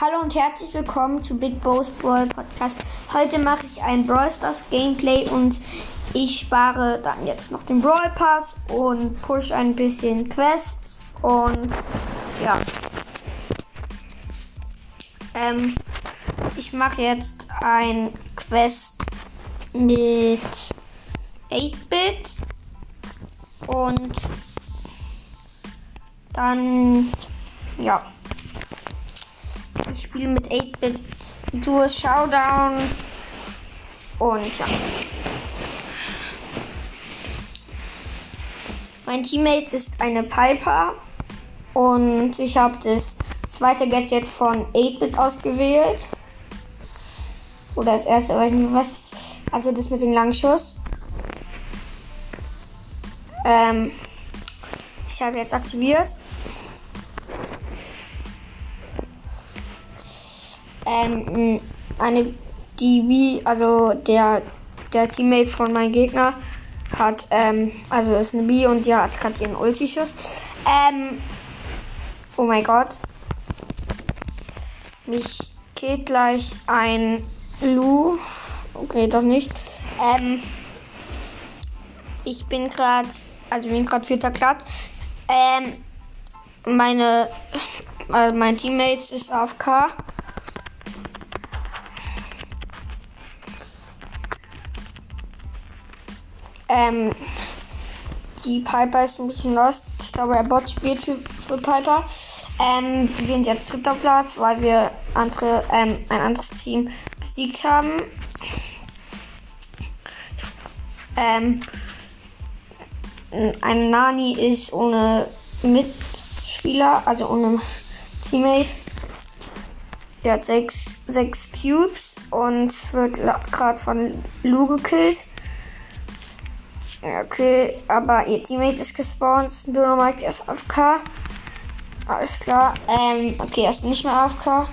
Hallo und herzlich willkommen zu Big Boss Brawl Podcast. Heute mache ich ein Brawl Stars Gameplay und ich spare dann jetzt noch den Brawl Pass und push ein bisschen Quests und ja. Ähm, ich mache jetzt ein Quest mit 8-Bit und dann ja. Ich spiele mit 8-Bit Duo Showdown und ja. Mein Teammate ist eine Piper und ich habe das zweite Gadget von 8-Bit ausgewählt. Oder das erste, weiß nicht was. Also das mit dem langen Schuss. Ähm, ich habe jetzt aktiviert. Ähm, eine DB, also der, der Teammate von meinem Gegner hat, ähm, also ist eine B und die hat gerade ihren Ulti-Schuss. Ähm, oh mein Gott. Mich geht gleich ein Lu. Okay, doch nicht. Ähm, ich bin gerade, also bin gerade vierter Platz. Ähm, meine, also mein Teammate ist auf Ähm, die Piper ist ein bisschen lost. Ich glaube, er Bot spielt für, für Piper. Ähm, wir sind jetzt dritter Platz, weil wir andere, ähm, ein anderes Team besiegt haben. Ähm, ein Nani ist ohne Mitspieler, also ohne Teammate. Der hat sechs, sechs Cubes und wird gerade von Lu gekillt. Okay, aber ihr Teammate ist gespawnt. Dynamite ist AFK. Alles klar. Ähm, okay, er ist nicht mehr AFK.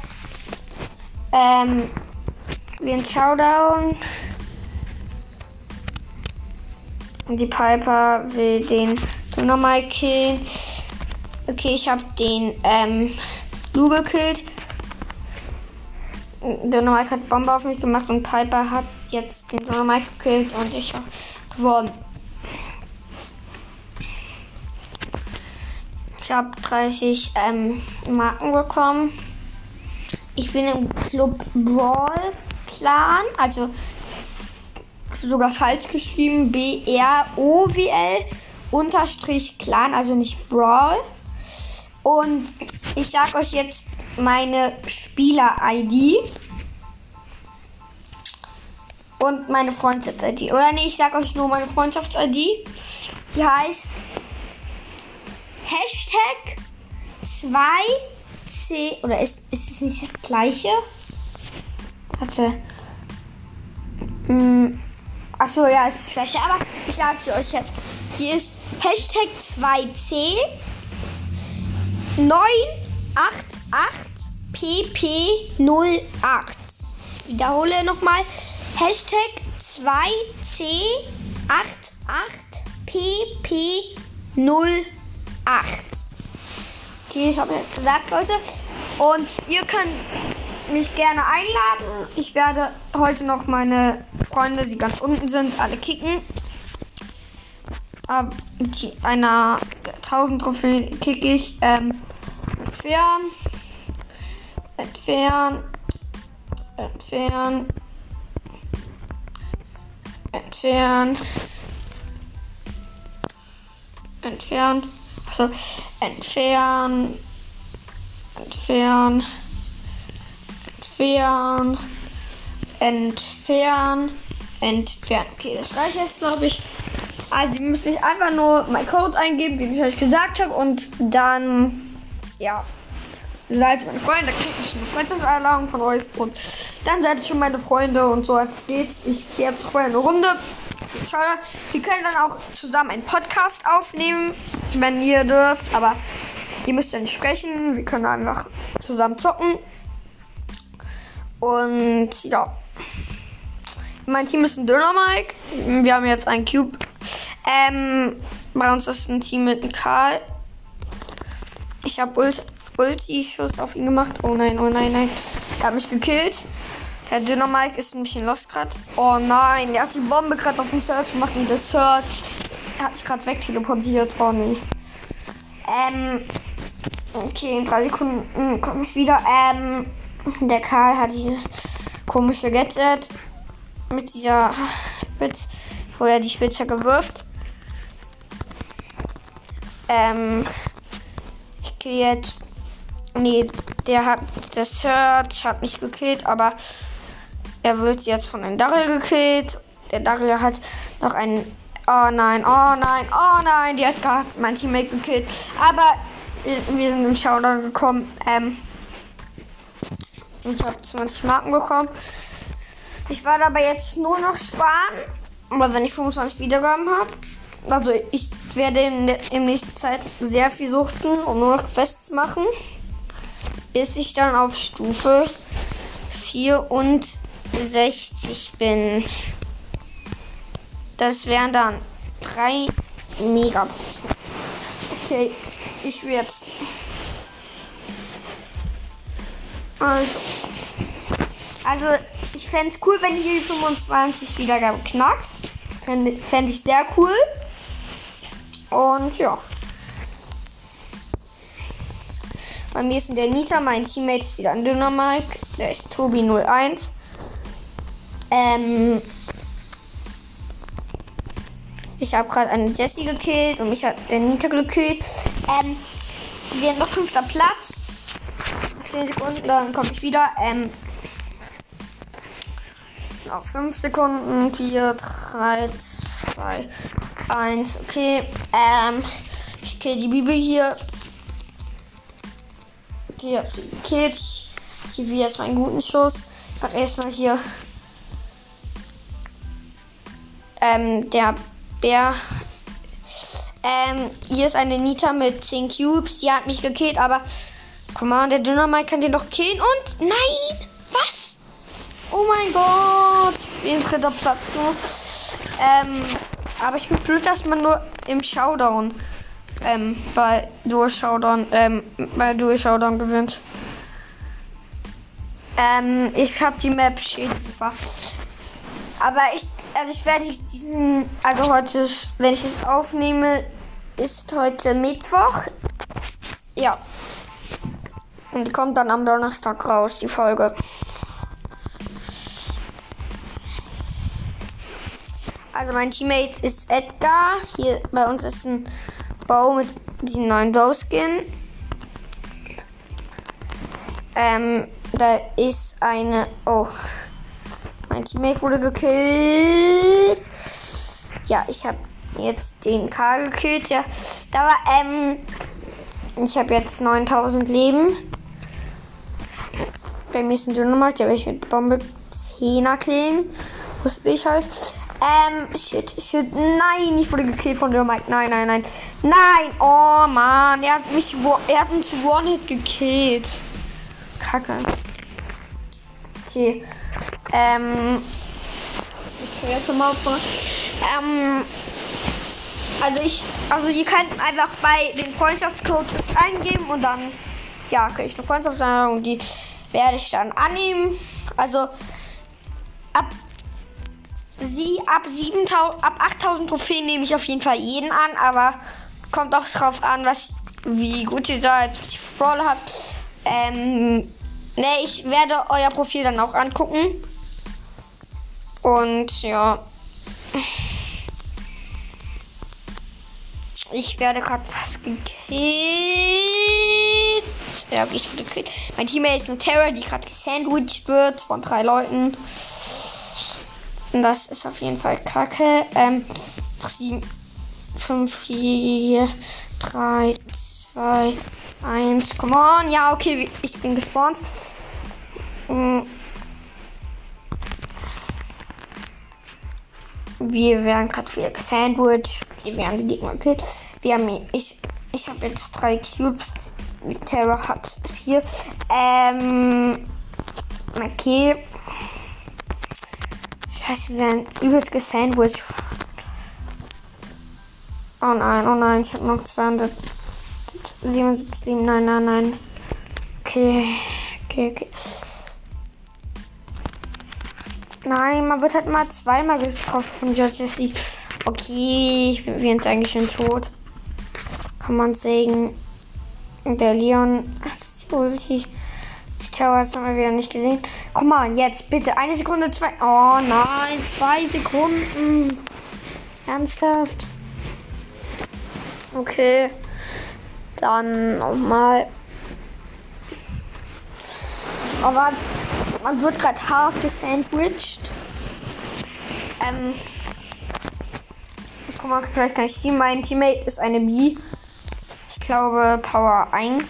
Ähm, wie ein Showdown. Die Piper will den Dynamite killen. Okay, ich habe den ähm, Lu gekillt. Dynamite hat Bombe auf mich gemacht und Piper hat jetzt den Dynamite gekillt und ich habe gewonnen. Ich habe 30 ähm, Marken bekommen. Ich bin im Club Brawl Clan, also sogar falsch geschrieben, B-R-O-W-L unterstrich Clan, also nicht Brawl. Und ich sag euch jetzt meine Spieler-ID und meine Freundschafts-ID. Oder nee, ich sag euch nur meine Freundschafts-ID. Die heißt Hashtag 2C. Oder ist, ist es nicht das gleiche? Warte. Hm. Achso, ja, es ist das gleiche. Aber ich sage es euch jetzt. Hier ist Hashtag 2C 988PP08. Wiederhole nochmal. Hashtag 2C88PP08. 8. Okay, ich habe jetzt gesagt, Leute. Und ihr könnt mich gerne einladen. Ich werde heute noch meine Freunde, die ganz unten sind, alle kicken. Ab einer 1000 Trophäen kicke ich. Ähm, entfernen. Entfernen. Entfernen. Entfernen. Entfernen. Also entfernen, entfernen, entfernen, entfernen, entfernen. Okay, das reicht jetzt, glaube ich. Also, ihr müsst mich einfach nur mein Code eingeben, wie ich euch gesagt habe, und dann, ja, seid ihr meine Freunde, dann kriege ich eine Freundschaftseinladung von euch und dann seid ihr schon meine Freunde und so einfach geht's. Ich gehe jetzt vorher eine Runde. Schade. Wir können dann auch zusammen einen Podcast aufnehmen, wenn ihr dürft. Aber ihr müsst nicht sprechen. Wir können einfach zusammen zocken. Und ja. Mein Team ist ein Döner-Mike. Wir haben jetzt einen Cube. Ähm, bei uns ist ein Team mit einem Karl. Ich habe Ult Ulti-Schuss auf ihn gemacht. Oh nein, oh nein, nein. Er hat mich gekillt. Der Dynamite ist ein bisschen lost gerade. Oh nein, er hat die Bombe gerade auf dem Search gemacht und der Search hat sich gerade wegteleportiert. Oh nee. Ähm. Okay, in drei Sekunden komme ich wieder. Ähm. Der Karl hat dieses komische Gadget mit dieser Spitze, wo er die Spitze gewirft. Ähm. Ich gehe jetzt. Nee, der hat. Der Search hat mich gekillt, aber er wird jetzt von einem Daryl gekillt. Der Daryl hat noch einen. Oh nein, oh nein, oh nein. Die hat gerade mein Teammate gekillt. Aber wir sind im Showdown gekommen. Ähm, ich habe 20 Marken bekommen. Ich werde aber jetzt nur noch sparen. Aber wenn ich 25 Wiedergaben habe. Also ich werde in, der, in nächster Zeit sehr viel suchten, um nur noch Quests machen. Bis ich dann auf Stufe 4 und 60 bin. Das wären dann drei Megaboxen. Okay, ich jetzt. Also. Also, ich fände es cool, wenn ich die 25 Wiedergaben knackt. Fände fänd ich sehr cool. Und ja. Bei mir ist der Nita, mein Teammate ist wieder ein Dynamike. Der ist Tobi01. Ähm, ich habe gerade eine Jessie gekillt und mich hat der Nita gekillt. Ähm, wir haben noch fünfter Platz. 10 Sekunden, dann komme ich wieder. Ähm, noch 5 Sekunden. 4, 3, 2, 1. Okay. Ähm, ich kill die Bibel hier. Okay, hab sie gekillt. Ich gebe jetzt meinen guten Schuss. Ich mache erstmal hier ähm, der Bär. Ähm, hier ist eine Nita mit 10 Cubes. Die hat mich gekillt, aber. Guck mal, der Dynamite kann den doch killen und. Nein! Was? Oh mein Gott! Wie ein dritter Platz nur. Ähm, aber ich bin blöd, dass man nur im Showdown. Ähm, bei Duo ähm, bei Duo gewinnt. Ähm, ich habe die Map Schäden Aber ich also ich werde diesen, also heute, wenn ich es aufnehme, ist heute Mittwoch. Ja. Und die kommt dann am Donnerstag raus, die Folge. Also mein Teammate ist Edgar. Hier bei uns ist ein Bow mit diesem neuen Bow-Skin. Ähm, da ist eine. Oh. Mein Teammate wurde gekillt. Ja, ich habe jetzt den K gekillt. Ja, da war, ähm, ich habe jetzt 9000 Leben. Bei mir ist ein Dynamite, ja, ich mit Bombe 10er killen. Wusste ich halt. Ähm, shit, shit, nein, ich wurde gekillt von Dynamite. Nein, nein, nein. Nein, oh man, er hat mich, er hat mich One-Hit gekillt. Kacke. Okay. Ähm, ich tue jetzt mal vor. Ähm, also ich, also ihr könnt einfach bei den Freundschaftscode eingeben und dann, ja, kriege ich eine Freundschaftseinladung, die werde ich dann annehmen. Also ab sie ab 7000, ab 8000 Trophäen nehme ich auf jeden Fall jeden an, aber kommt auch drauf an, was, wie gut ihr seid, was ihr Brawler habt. Ähm, ne, ich werde euer Profil dann auch angucken. Und ja. Ich werde gerade fast gekillt. Ja, okay, ich wurde gekillt. Mein Teammate ist eine Terror, die gerade gesandwiched wird von drei Leuten. Und das ist auf jeden Fall kacke. Ähm, noch 7, 5, 4, 3, 2, 1. Come on. Ja, okay, ich bin gespawnt. Mhm. Wir werden gerade wieder gesandwiched. Wir werden die Gegner gekillt. Wir haben, ich, ich habe jetzt drei Cubes. Terra hat vier. Ähm, okay. Scheiße, wir werden übelst gesandwiched. Oh nein, oh nein, ich habe noch 277. Nein, nein, nein. Okay. Okay, okay. Nein, man wird halt mal zweimal getroffen von Jesse. Okay, ich bin jetzt eigentlich schon tot. Kann man sagen. Der Leon. Ist die Ulti. Die Tower hat es mal wieder nicht gesehen. Komm mal, jetzt bitte. Eine Sekunde, zwei. Oh nein, zwei Sekunden. Ernsthaft? Okay. Dann nochmal. Aber man wird gerade hart gesandwiched. Ähm. Guck mal, vielleicht kann ich die. Mein Teammate ist eine B. Ich glaube Power 1.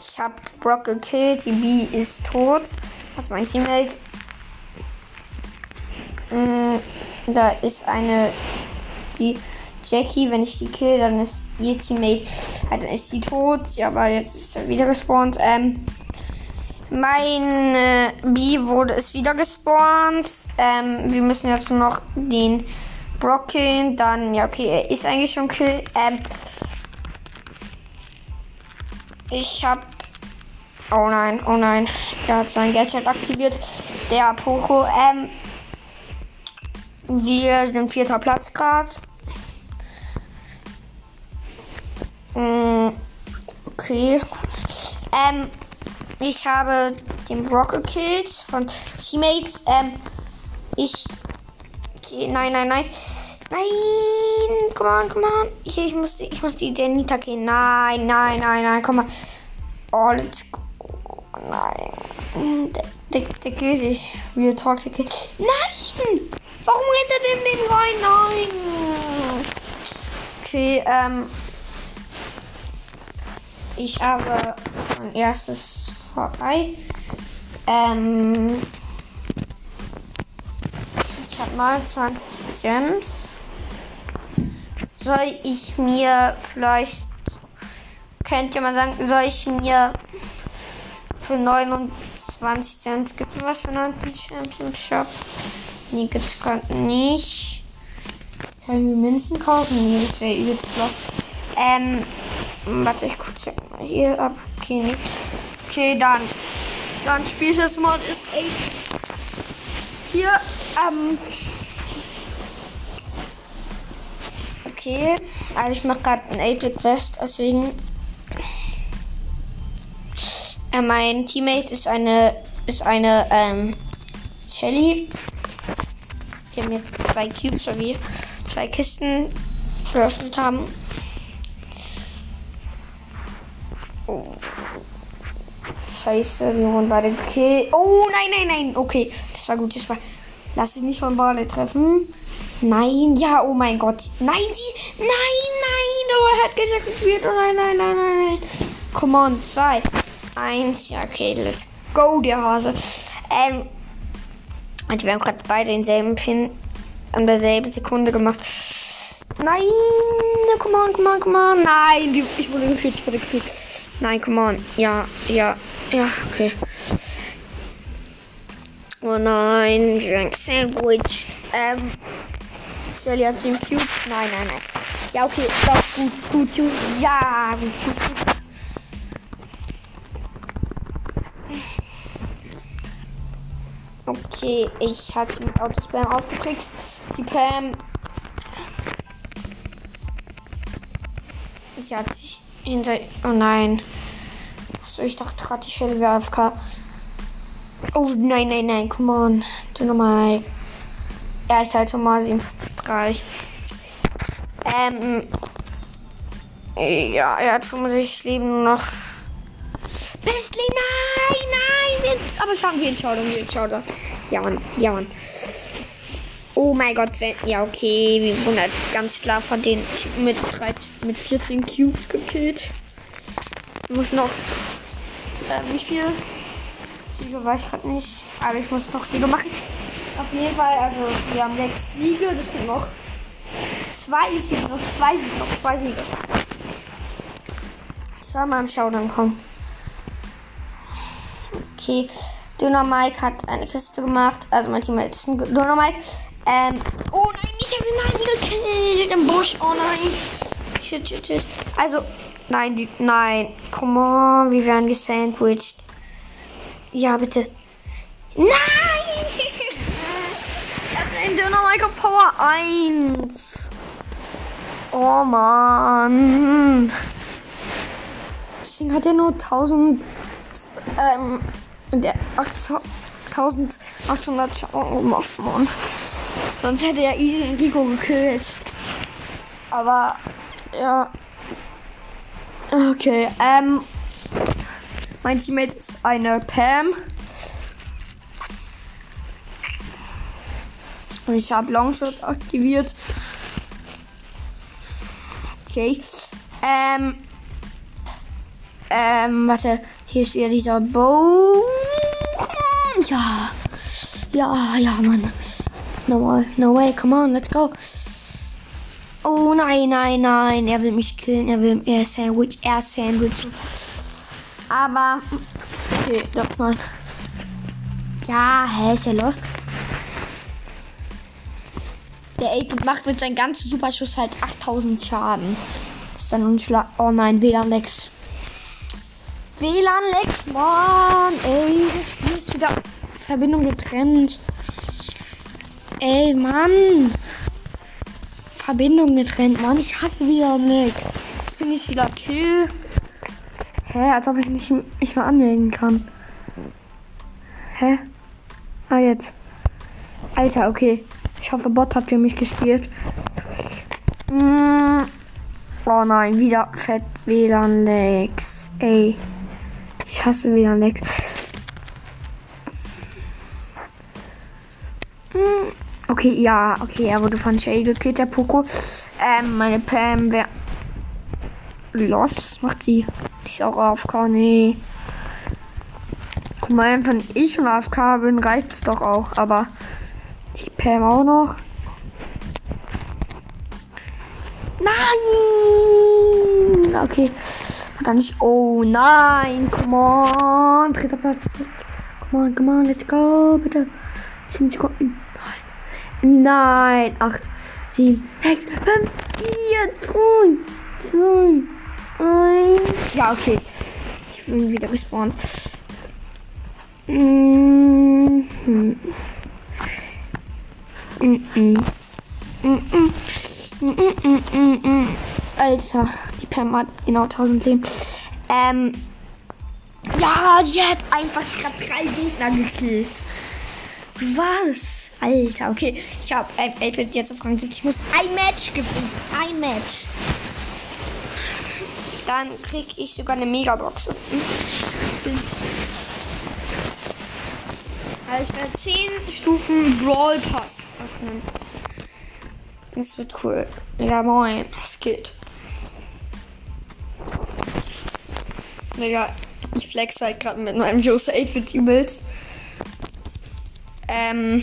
Ich habe Brock gekillt. Die B ist tot. Ist mein Teammate. Da ist eine die Jackie. Wenn ich die kill, dann ist ihr Teammate. Halt, dann ist sie tot. Ja, aber jetzt ist er wieder gespawnt. Ähm, mein äh, B wurde es wieder gespawnt. Ähm, wir müssen jetzt noch den Brock killen. Dann, ja, okay, er ist eigentlich schon kill. Ähm, ich hab. Oh nein, oh nein. Er hat sein Gadget aktiviert. Der Poco. Ähm, wir sind vierter Platz gerade. Mm, okay. Ähm, ich habe den Brock gekillt von Teammates. Ähm, ich. Okay, nein, nein, nein. Nein, komm on, komm on. Ich, ich, muss, ich muss die Denita killen. Nein, nein, nein, nein, komm mal. Oh, let's go. Nein. Der, der, der killt sich. Real Talk, der. Nein! Warum rennt er denn den rein? Nein! Okay, ähm. Ich habe mein erstes vorbei. Ähm. Ich habe 29 Gems. Soll ich mir vielleicht. Könnt ihr sagen, soll ich mir für 29 Gems gibt es was für 29 Gems im Shop? Nee, gibt's gerade nicht. Sollen wir Münzen kaufen? Nee, das wäre übelst los. Ähm, warte, ich gucke mal hier ab. Okay, nix. Okay, dann. Dann Spielmod ist 8. Hier, ähm. Okay, also ich mache gerade ein 8-Bit-Test, deswegen. Äh, mein Teammate ist eine, ist eine, ähm, Shelly. Die haben jetzt zwei Cubes, weil wir zwei Kisten geöffnet haben. Oh. Scheiße, wir wurden beide gekillt. Oh, nein, nein, nein. Okay, das war gut, das war. Lass dich nicht von Barley treffen. Nein, ja, oh mein Gott. Nein, sie. Nein, nein. Oh, er hat gesagt gespielt. Oh nein, nein, nein, nein, nein. Come on, zwei. Eins. Ja, okay, let's go, der Hase. Ähm. Und wir haben gerade beide denselben Pin an derselben Sekunde gemacht. Nein, come on, come on, come on. Nein, ich wurde gekriegt, ich wurde gekriegt. Nein, come on. Ja, ja, ja, okay. Oh nein, Drink Sandwich. Ähm, Shelly hat 10 Cubes. Nein, nein, nein. Ja, okay, doch, gut, gut, gut. Ja, gut, gut, gut. Okay, ich hatte mit Autospam ausgetrickst. Die Pam. Ich hatte hinter. Oh nein. Achso, ich dachte gerade, die Stelle wäre AFK. Oh nein, nein, nein, come on. Du nochmal. Er ist halt Nummer 753. Ähm. Ja, er hat 65 Leben noch. Bestly, nein, Jetzt, aber schauen wir ihn, schauen wir schauen wir. Ja, Mann, ja, Mann. Oh mein Gott, wenn. Ja, okay, wir wurden halt ganz klar von den mit 13, mit 14 Cubes gekillt. Muss noch. Äh, wie viel? Siege weiß ich gerade nicht. Aber ich muss noch Siege machen. Auf jeden Fall, also wir haben sechs Siege. Das sind noch zwei Siege. Noch zwei Siege. Noch zwei Siege. Zweimal im Showdown kommen. Okay. Döner Mike hat eine Kiste gemacht. Also mein Teammate ist ein Döner Mike. Ähm, oh nein, ich habe den einen gekillt im Busch. Oh nein. Shit, shit, shit. Also, nein, die, nein. Come on, wir werden gesandwiched. Ja, bitte. Nein! Einen Döner Mike auf Power 1. Oh Mann. Deswegen hat er nur 1000. Ähm, der 1800 Schaden gemacht, Mann. Sonst hätte er easy den Rico gekillt. Aber, ja. Okay, ähm. Mein Teammate ist eine Pam. Und ich habe Longshot aktiviert. Okay. Ähm. Ähm, warte. Hier steht dieser Bow. Ja. Ja, ja, Mann. No no way, come on, let's go. Oh nein, nein, nein. Er will mich killen. Er will er Sandwich, er Sandwich. Aber. Okay, doch nein. Ja, hä, ist er lost? Der 8 macht mit seinem ganzen Superschuss halt 8000 Schaden. Das ist dann unschlag. Oh nein, WLAN-Lex. WLAN-Lex, Mann. Ey, das Spiel ist wieder Verbindung getrennt. Ey, Mann. Verbindung getrennt, Mann. Ich hasse wieder Lex. Ich bin nicht wieder Kill. Hä, als ob ich mich nicht mehr anmelden kann. Hä? Ah, jetzt. Alter, okay. Ich hoffe, Bot hat für mich gespielt. Mm. Oh nein, wieder fett WLAN Lex. Ey. Ich hasse WLAN Okay, ja, okay, er wurde von Shay gekillt, der Poco. Ähm, meine Pam wäre. Los, was macht sie? Die ist auch AFK, nee. Guck mal, wenn ich und AFK bin, reicht's doch auch, aber. Die Pam auch noch. Nein! Okay. Er nicht. Oh nein! Come on! Dritter Platz. Come on, come on, let's go, bitte. 10 Sekunden. Nein! 8, 7, 6, 5, 4, 3, 2, 1. Ja, okay. Ich bin wieder gespawnt. Mhm. Alter, die Pam hat genau 1000 Leben. Ähm. Ja, die hat einfach gerade drei Gegner gekillt. Was? Alter, okay. Ich habe ein 8 jetzt auf Rang 70. Ich muss ein Match gewinnen. Ein Match. Dann krieg ich sogar eine Megabox. Also ich werde 10 Stufen Brawl Pass öffnen. Das wird cool. Ja, moin. Das geht. Digga, ich flex halt gerade mit meinem Jose 8 für Teammates. Ähm.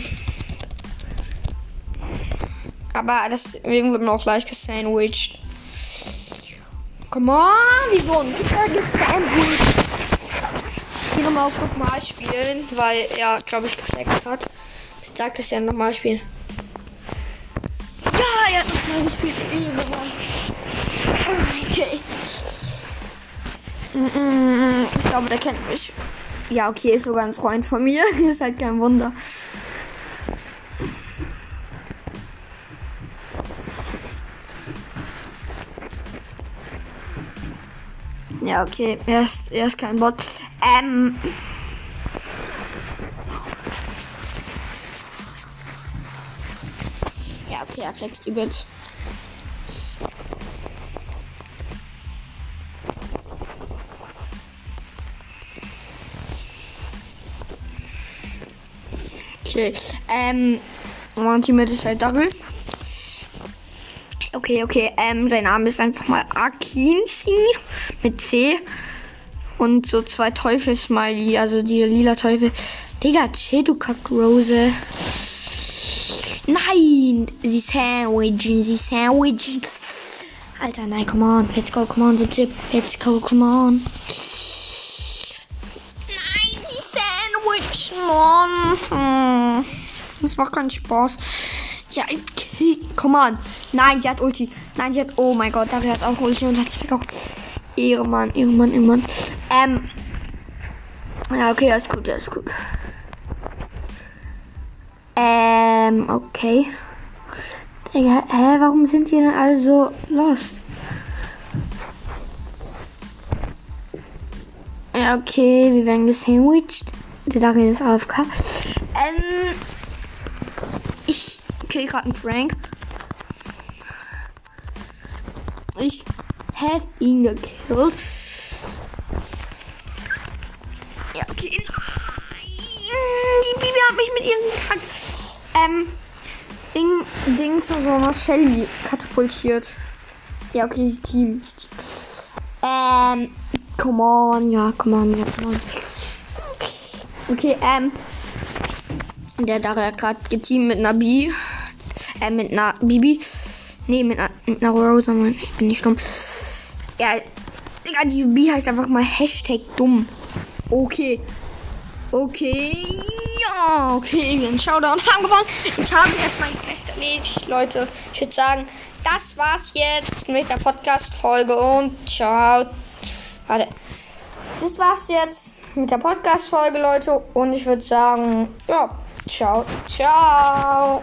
Aber deswegen wird man auch gleich gesandwiched. Come on, die wurden wieder gesandwiched. Ich hier nochmal auf nochmal spielen, weil er, glaube ich, geflext hat. Jetzt sagt es ja nochmal spielen. Ja, er hat nochmal gespielt. Okay. Ich glaube, der kennt mich. Ja, okay, ist sogar ein Freund von mir. ist halt kein Wunder. Ja, okay, er ist, er ist kein Bot. Ähm. Ja, okay, er flext übelst. Okay, ähm, mein Teammate ist halt Double. Okay, okay, ähm, sein Name ist einfach mal Akinsi mit C. Und so zwei Teufel-Smiley, also die lila Teufel. Digga, chill, du Kackrose. Nein! Sie sandwichen, sie sandwichen. Alter, nein, come on. Let's go, come on, zip, zip. Let's go, come on. Nein, sie sandwich. Mann. Hm. Das macht keinen Spaß. Ja, okay. Komm on. Nein, die hat Ulti. Nein, die hat. Oh mein Gott, Daria hat auch Ulti und hat sich auch. Ehrenmann, Ehrenmann, Ehrenmann. Ähm. Ja, okay, alles gut, alles gut. Ähm, okay. Digga, hä, warum sind die denn alle so lost? Ja, okay, wir werden gesandwiched. Der Daria ist AFK. Ähm, kill gerade einen Frank. Ich have ihn gekillt. Ja, okay. Die Bibi hat mich mit ihrem Kack. Ähm, Ding, Ding zu so einer Shelly katapultiert. Ja, okay, Team. Ähm, come on, ja, come on, ja, come on. Okay, ähm, der Daria hat gerade geteamt mit B. Äh, mit einer Bibi. Nee, mit einer, Rosa, Mann. Ich bin nicht dumm. Ja, Digga, die B heißt einfach mal Hashtag dumm. Okay. Okay. Ja, okay. Den Showdown haben gewonnen. Ich habe jetzt mein Quest erledigt, Leute. Ich würde sagen, das war's jetzt mit der Podcast-Folge und ciao. Warte. Das war's jetzt mit der Podcast-Folge, Leute. Und ich würde sagen, ja, ciao, ciao.